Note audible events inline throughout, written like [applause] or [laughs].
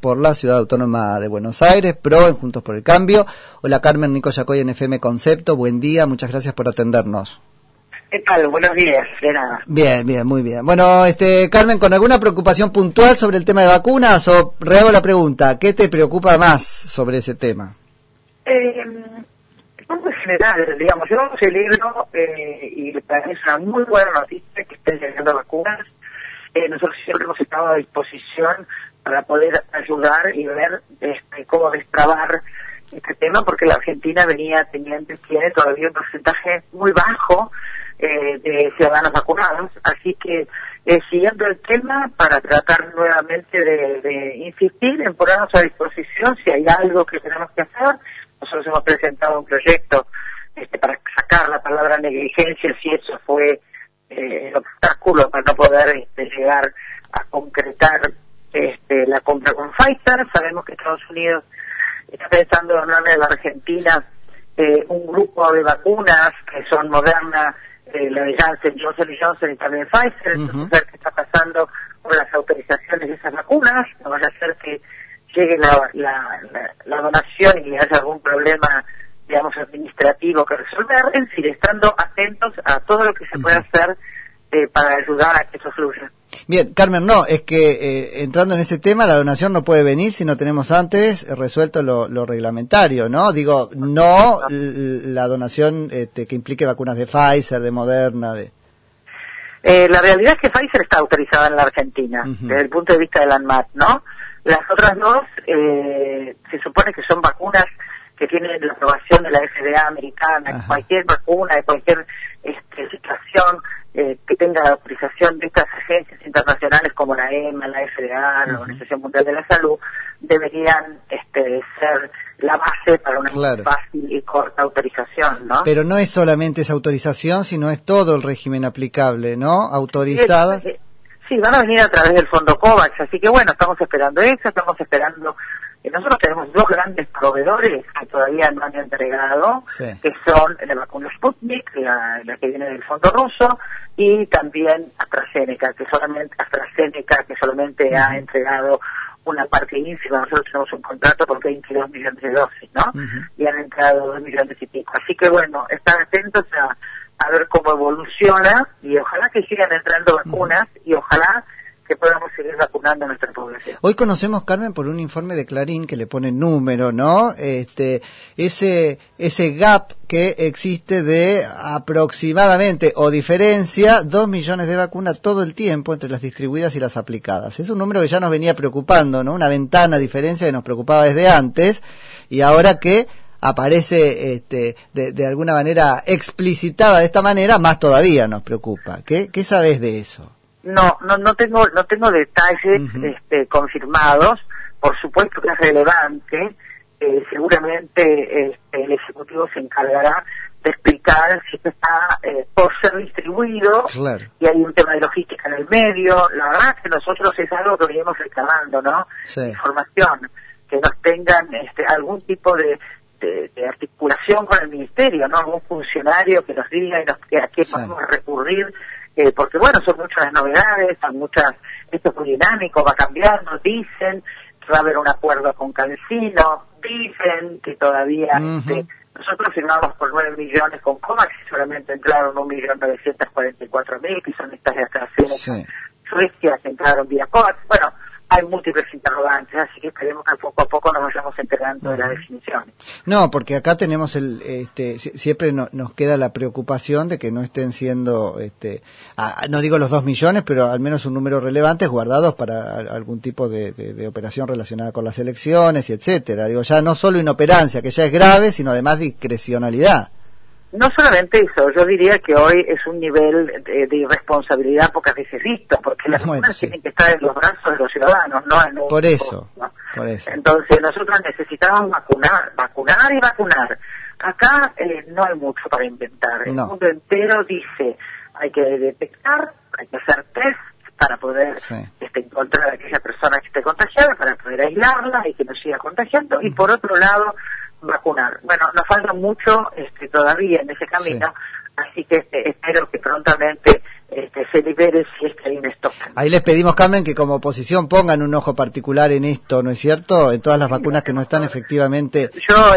por la Ciudad Autónoma de Buenos Aires, PRO en Juntos por el Cambio. Hola Carmen Nico Yacoy en FM Concepto, buen día, muchas gracias por atendernos. ¿Qué tal? Buenos días, de Bien, bien, muy bien. Bueno, este Carmen, ¿con alguna preocupación puntual sobre el tema de vacunas o rehago la pregunta, ¿qué te preocupa más sobre ese tema? Eh, en general, digamos, yo celebro eh, y para mí es una muy buena noticia que estén llegando vacunas. Eh, nosotros siempre hemos estado a disposición para poder ayudar y ver cómo destrabar este tema, porque la Argentina venía teniendo, tiene todavía un porcentaje muy bajo eh, de ciudadanos vacunados, así que eh, siguiendo el tema para tratar nuevamente de, insistir en ponernos a disposición si hay algo que tenemos que hacer. Nosotros hemos presentado un proyecto este, para sacar la palabra negligencia si eso fue eh, el obstáculo para no poder este, llegar a concretar este, la compra con Pfizer. Sabemos que Estados Unidos está pensando en darle a la Argentina eh, un grupo de vacunas que son Moderna, eh, la de Janssen, Johnson Johnson y también Pfizer. Entonces, ver qué está pasando con las autorizaciones de esas vacunas. No vaya a ser que llegue la, la, donación y haya algún problema digamos, administrativo que resolver, en fin, estando atentos a todo lo que se puede hacer eh, para ayudar a que eso fluya. Bien, Carmen, no, es que eh, entrando en ese tema, la donación no puede venir si no tenemos antes resuelto lo, reglamentario, ¿no? Digo, no la donación este, que implique vacunas de Pfizer, de Moderna, de... Eh, la realidad es que Pfizer está autorizada en la Argentina, desde el punto de vista de la ANMAT, ¿no? Las otras dos eh, se supone que son vacunas que tienen la aprobación de la FDA americana, cualquier vacuna, de cualquier este, situación eh, que tenga la autorización de estas agencias internacionales como la EMA, la FDA, la Organización Mundial de la Salud, deberían este, ser la base para una fácil y corta autorización, ¿no? Pero no es solamente esa autorización, sino es todo el régimen aplicable, ¿no? Autorizadas. Sí, sí, van a venir a través del fondo COVAX, así que bueno, estamos esperando eso, estamos esperando nosotros tenemos dos grandes proveedores que todavía no han entregado, que son la vacuna Sputnik, la, que viene del fondo ruso, y también AstraZeneca, que solamente AstraZeneca que solamente ha entregado una parte ínfima. Nosotros tenemos un contrato por 22 millones de dosis, ¿no? Y han entrado 2 millones y pico. Así que bueno, están atentos a, a ver cómo evoluciona y ojalá que sigan entrando vacunas y ojalá que podamos seguir vacunando nuestra población. Hoy conocemos, Carmen, por un informe de Clarín que le pone número, ¿no? Este, ese, ese gap que existe de aproximadamente o diferencia dos millones de vacunas todo el tiempo entre las distribuidas y las aplicadas. Es un número que ya nos venía preocupando, ¿no? Una ventana diferencia que nos preocupaba desde antes y ahora que aparece este, de, de alguna manera explicitada de esta manera, más todavía nos preocupa. ¿Qué, qué sabes de eso? No, no, no tengo, no tengo detalles este, confirmados. Por supuesto que es relevante. Eh, seguramente este, el ejecutivo se encargará de explicar si esto está eh, por ser distribuido y hay un tema de logística en el medio. La verdad es que nosotros es algo que venimos reclamando, ¿no? Información, que nos tengan este, algún tipo de, de, articulación con el ministerio, ¿no? Algún funcionario que nos diga y nos, a qué podemos recurrir eh, porque bueno, son muchas novedades, son muchas, esto es muy dinámico, va a cambiar, nos dicen, va a haber un acuerdo con Cancino, dicen que todavía, este, nosotros firmamos por 9 millones con COMAX y solamente entraron 1.944.000, que son estas de acá, sí. Que entraron vía COVAX, bueno, hay múltiples interrogantes, así que esperemos que poco a poco nos vayamos enterando de las definiciones. No, porque acá tenemos el, este, siempre nos queda la preocupación de que no estén siendo, este, no digo los dos millones, pero al menos un número relevante guardados para algún tipo de, de, operación relacionada con las elecciones y etcétera. Digo, ya no solo inoperancia, que ya es grave, sino además discrecionalidad. No solamente eso, yo diría que hoy es un nivel de, irresponsabilidad pocas veces visto, porque las vacunas tienen que estar en los brazos de los ciudadanos, no en un por eso, por eso. Entonces nosotros necesitamos vacunar, vacunar y vacunar. Acá eh, no hay mucho para inventar. El mundo entero dice, hay que detectar, hay que hacer test para poder este, encontrar a aquella persona que esté contagiada, para poder aislarla y que no siga contagiando. Y por otro lado, vacunar. Bueno, nos falta mucho este, todavía en ese camino, así que este, espero que prontamente este, se libere si es que hay un stock. Ahí les pedimos, Carmen, que como oposición pongan un ojo particular en esto, ¿no es cierto? En todas las vacunas que no están efectivamente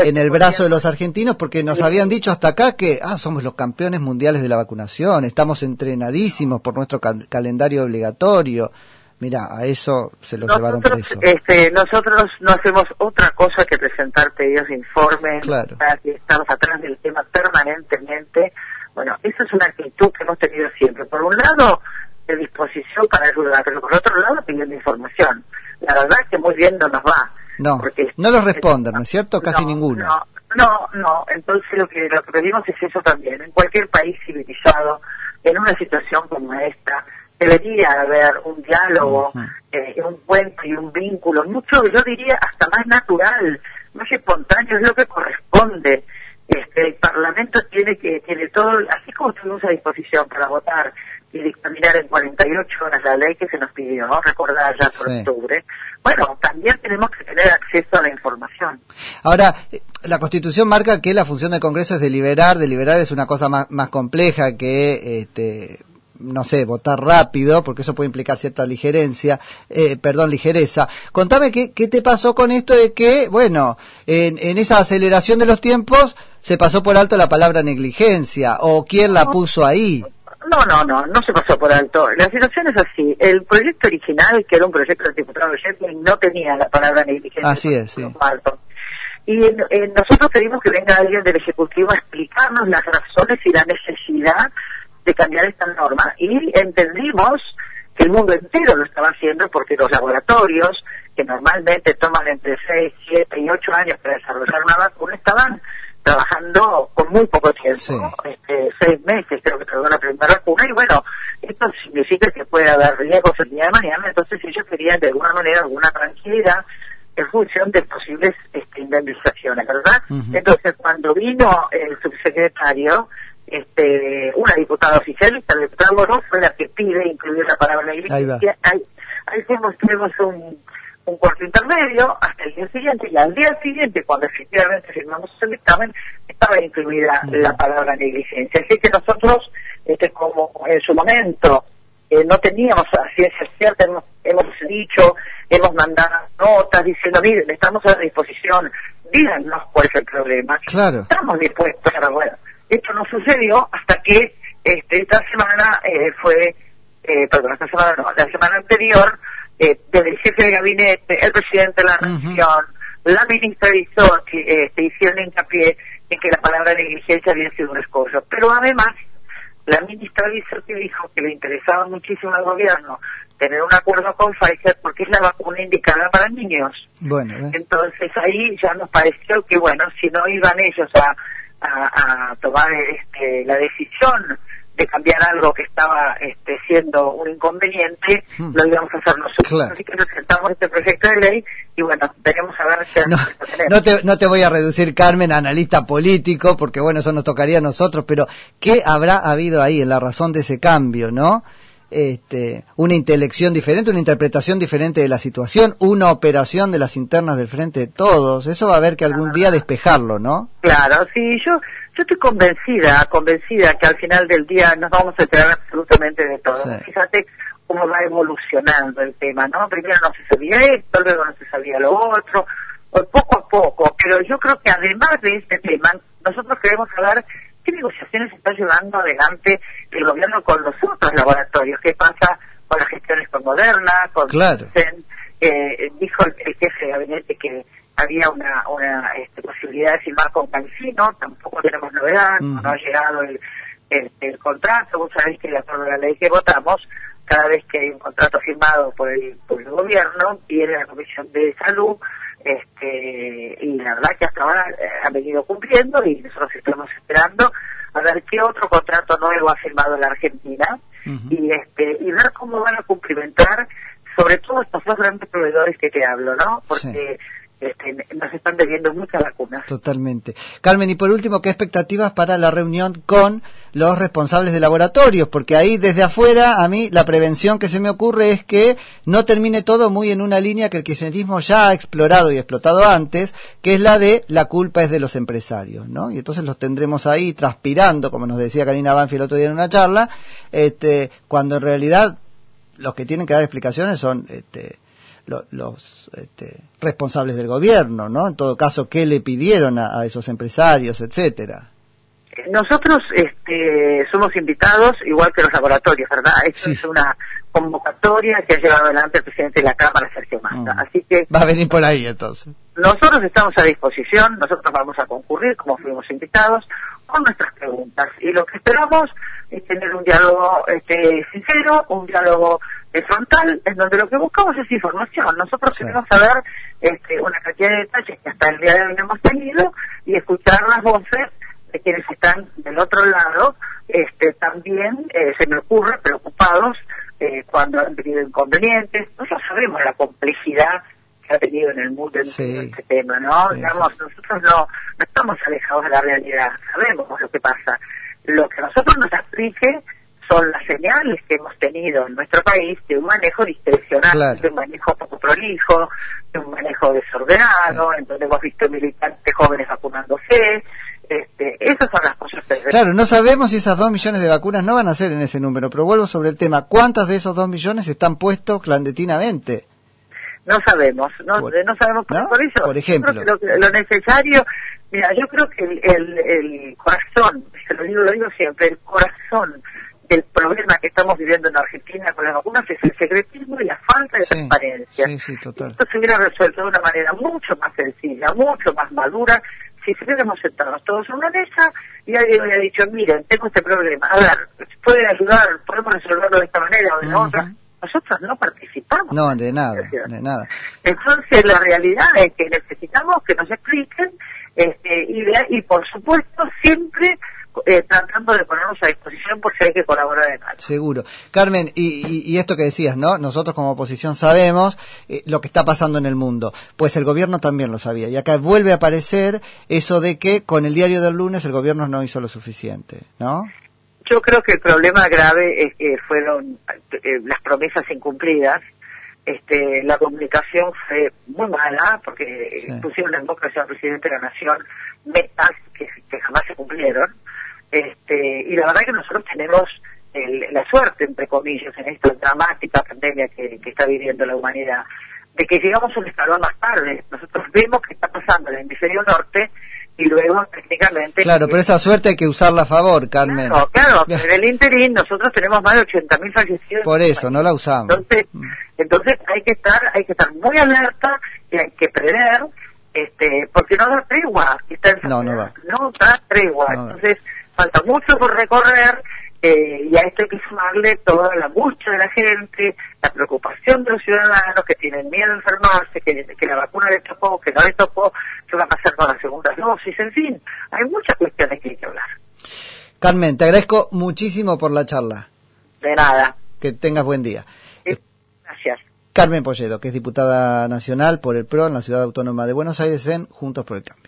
en el brazo de los argentinos, porque nos habían dicho hasta acá que, ah, somos los campeones mundiales de la vacunación, estamos entrenadísimos por nuestro calendario obligatorio. Mira, a eso se los llevaron preso. Este, nosotros no hacemos otra cosa que presentar pedidos de informes, claro. estamos atrás del tema permanentemente. Bueno, esa es una actitud que hemos tenido siempre. Por un lado, de disposición para ayudar, pero por otro lado, pidiendo información. La verdad es que muy bien no nos va. No, no los responden, ¿no es cierto? Casi ninguno. No, no, no. Entonces lo que, lo que pedimos es eso también. En cualquier país civilizado, en una situación como esta, debería haber un diálogo, eh, un puente y un vínculo, mucho, yo diría, hasta más natural, más espontáneo, es lo que corresponde. Este, el Parlamento tiene que, tiene todo, así como tuvimos a disposición para votar y dictaminar en 48 horas la ley que se nos pidió, ¿no? recordar ya por octubre, bueno, también tenemos que tener acceso a la información. Ahora, eh, la Constitución marca que la función del Congreso es deliberar, deliberar es una cosa más, más compleja que este, no sé, votar rápido, porque eso puede implicar cierta ligerencia, eh, perdón, ligereza. Contame qué, qué te pasó con esto de que, bueno, en, en esa aceleración de los tiempos se pasó por alto la palabra negligencia, o quién la puso ahí. No, no, no, no se pasó por alto. La situación es así. El proyecto original, que era un proyecto del diputado Sheffield, no tenía la palabra negligencia. Así es, sí. Y nosotros pedimos que venga alguien del Ejecutivo a explicarnos las razones y la necesidad de cambiar esta norma y entendimos que el mundo entero lo estaba haciendo porque los laboratorios, que normalmente toman entre 6, 7 y 8 años para desarrollar una vacuna, estaban trabajando con muy poco tiempo, este, seis meses creo que tardó la primera vacuna, y bueno, esto significa que puede haber riesgos el día de mañana, entonces ellos querían de alguna manera alguna tranquilidad en función de posibles este, indemnizaciones, ¿verdad? Entonces cuando vino el subsecretario, este, una diputada oficialista, la diputada Moró, fue la que pide incluir la palabra iglesia. Ahí, ahí, tuvimos un, un cuarto intermedio hasta el día siguiente, y al día siguiente, cuando efectivamente firmamos el dictamen, estaba incluida la palabra negligencia. Así que nosotros, este, como en su momento, eh, no teníamos a ciencia cierta, hemos, hemos, dicho, hemos mandado notas diciendo, miren, estamos a disposición, díganos cuál es el problema. Claro. Estamos dispuestos, a bueno, esto no sucedió hasta que este, esta semana eh, fue, eh, perdón, esta semana no, la semana anterior, eh, desde el jefe de gabinete, el presidente de la nación, la ministra hizo, este, hicieron hincapié en que la palabra negligencia había sido un escollo. Pero además, la ministra que dijo que le interesaba muchísimo al gobierno tener un acuerdo con Pfizer porque es la vacuna indicada para niños. Bueno, Entonces ahí ya nos pareció que, bueno, si no iban ellos a a, tomar este, la decisión de cambiar algo que estaba este, siendo un inconveniente, hmm. lo íbamos a hacer nosotros. Así que presentamos este proyecto de ley y bueno, veremos a ver si no, no te, no te voy a reducir, Carmen, a analista político, porque bueno, eso nos tocaría a nosotros, pero ¿qué habrá habido ahí en la razón de ese cambio, no? Este, una intelección diferente, una interpretación diferente de la situación, una operación de las internas del frente de todos. Eso va a haber que algún día despejarlo, ¿no? Claro, sí, yo, yo estoy convencida, convencida que al final del día nos vamos a enterar absolutamente de todo. Fíjate cómo va evolucionando el tema, ¿no? Primero no se sabía esto, luego no se sabía lo otro, poco a poco, pero yo creo que además de este tema, nosotros queremos hablar ¿Qué negociaciones está llevando adelante el gobierno con los otros laboratorios? ¿Qué pasa con las gestiones con Moderna, con claro. eh, dijo el, jefe de gabinete que había una, una este, posibilidad de firmar con Cancino, tampoco tenemos novedad, no ha llegado el, el, contrato, vos sabés que de acuerdo a la ley que votamos, cada vez que hay un contrato firmado por el, por el gobierno, viene la Comisión de Salud, este, y la verdad que hasta ahora eh, ha venido cumpliendo y nosotros estamos esperando a ver qué otro contrato nuevo ha firmado la Argentina y este y ver cómo van a cumplimentar sobre todo estos dos grandes proveedores que te hablo, ¿no? Porque este, nos están debiendo muchas vacunas. Totalmente. Carmen, y por último, ¿qué expectativas para la reunión con los responsables de laboratorios? Porque ahí desde afuera, a mí la prevención que se me ocurre es que no termine todo muy en una línea que el kirchnerismo ya ha explorado y explotado antes, que es la de la culpa es de los empresarios, ¿no? Y entonces los tendremos ahí transpirando, como nos decía Karina Banfi el otro día en una charla, este, cuando en realidad los que tienen que dar explicaciones son este, los este, responsables del gobierno, ¿no? En todo caso, ¿qué le pidieron a, esos empresarios, etcétera? Nosotros este, somos invitados, igual que los laboratorios, ¿verdad? Esto es una convocatoria que ha llevado adelante el presidente de la Cámara, Sergio Massa. Mm. Así que... Va a venir por ahí, entonces. Nosotros estamos a disposición, nosotros vamos a concurrir, como fuimos invitados, con nuestras preguntas. Y lo que esperamos es tener un diálogo este, sincero, un diálogo frontal, en donde lo que buscamos es información. Nosotros queremos saber este, una cantidad de detalles que hasta el día de hoy no hemos tenido y escuchar las voces de quienes están del otro lado, este, también eh, se me ocurre preocupados eh, cuando han tenido inconvenientes. Nosotros sabemos la complejidad que ha tenido en el mundo en este tema, ¿no? Digamos, nosotros no, no estamos alejados de la realidad, sabemos lo que pasa. Lo que nosotros nos explique son las señales que hemos tenido en nuestro país de un manejo discrecional, de un manejo poco prolijo, de un manejo desordenado, en donde hemos visto militantes jóvenes vacunándose. Este, esas son las cosas que... Claro, no sabemos si esas dos millones de vacunas no van a ser en ese número, pero vuelvo sobre el tema. ¿Cuántas de esos dos millones están puestos clandestinamente? No sabemos, no, no sabemos por, eso. Por ejemplo. Lo, necesario, mira, yo creo que el, el, corazón, se lo digo, lo digo siempre, el corazón el problema que estamos viviendo en Argentina con las vacunas es el secretismo y la falta de transparencia. Esto se hubiera resuelto de una manera mucho más sencilla, mucho más madura, si se hubiéramos sentado todos en una mesa y alguien hubiera dicho, miren, tengo este problema, a ver, ¿pueden ayudar? ¿Podemos resolverlo de esta manera o de la otra? Nosotros no participamos. No, de nada, de nada. Entonces la realidad es que necesitamos que nos expliquen este, y, y por supuesto siempre eh, tratando de ponernos a disposición por si hay que colaborar en algo. Seguro. Carmen, y, esto que decías, ¿no? Nosotros como oposición sabemos eh, lo que está pasando en el mundo. Pues el gobierno también lo sabía. Y acá vuelve a aparecer eso de que con el diario del lunes el gobierno no hizo lo suficiente, ¿no? Yo creo que el problema grave es que fueron eh, las promesas incumplidas. Este, la comunicación fue muy mala porque pusieron en boca al presidente de la Nación metas que jamás se cumplieron este, y la verdad que nosotros tenemos la suerte, entre comillas, en esta dramática pandemia que, está viviendo la humanidad, de que llegamos a un escalón más tarde. Nosotros vemos que está pasando en el hemisferio norte y luego técnicamente... Claro, pero esa suerte hay que usarla a favor, Carmen. Claro, claro, [laughs] en el interín nosotros tenemos más de 80.000 fallecidos. Por eso, no la usamos. Entonces, mm. Entonces hay que estar hay que estar muy alerta y hay que prever, este, porque no da tregua. no, no da. No da tregua. entonces falta mucho por recorrer eh, y a esto hay que sumarle toda la angustia de la gente, la preocupación de los ciudadanos que tienen miedo a enfermarse, que, que la vacuna les tocó, que no les tocó, qué va a pasar con las segundas dosis, en fin, hay muchas cuestiones que hay que hablar. Carmen, te agradezco muchísimo por la charla. De nada. Que tengas buen día. Carmen Polledo, que es diputada nacional por el PRO en la Ciudad Autónoma de Buenos Aires en Juntos por el Cambio.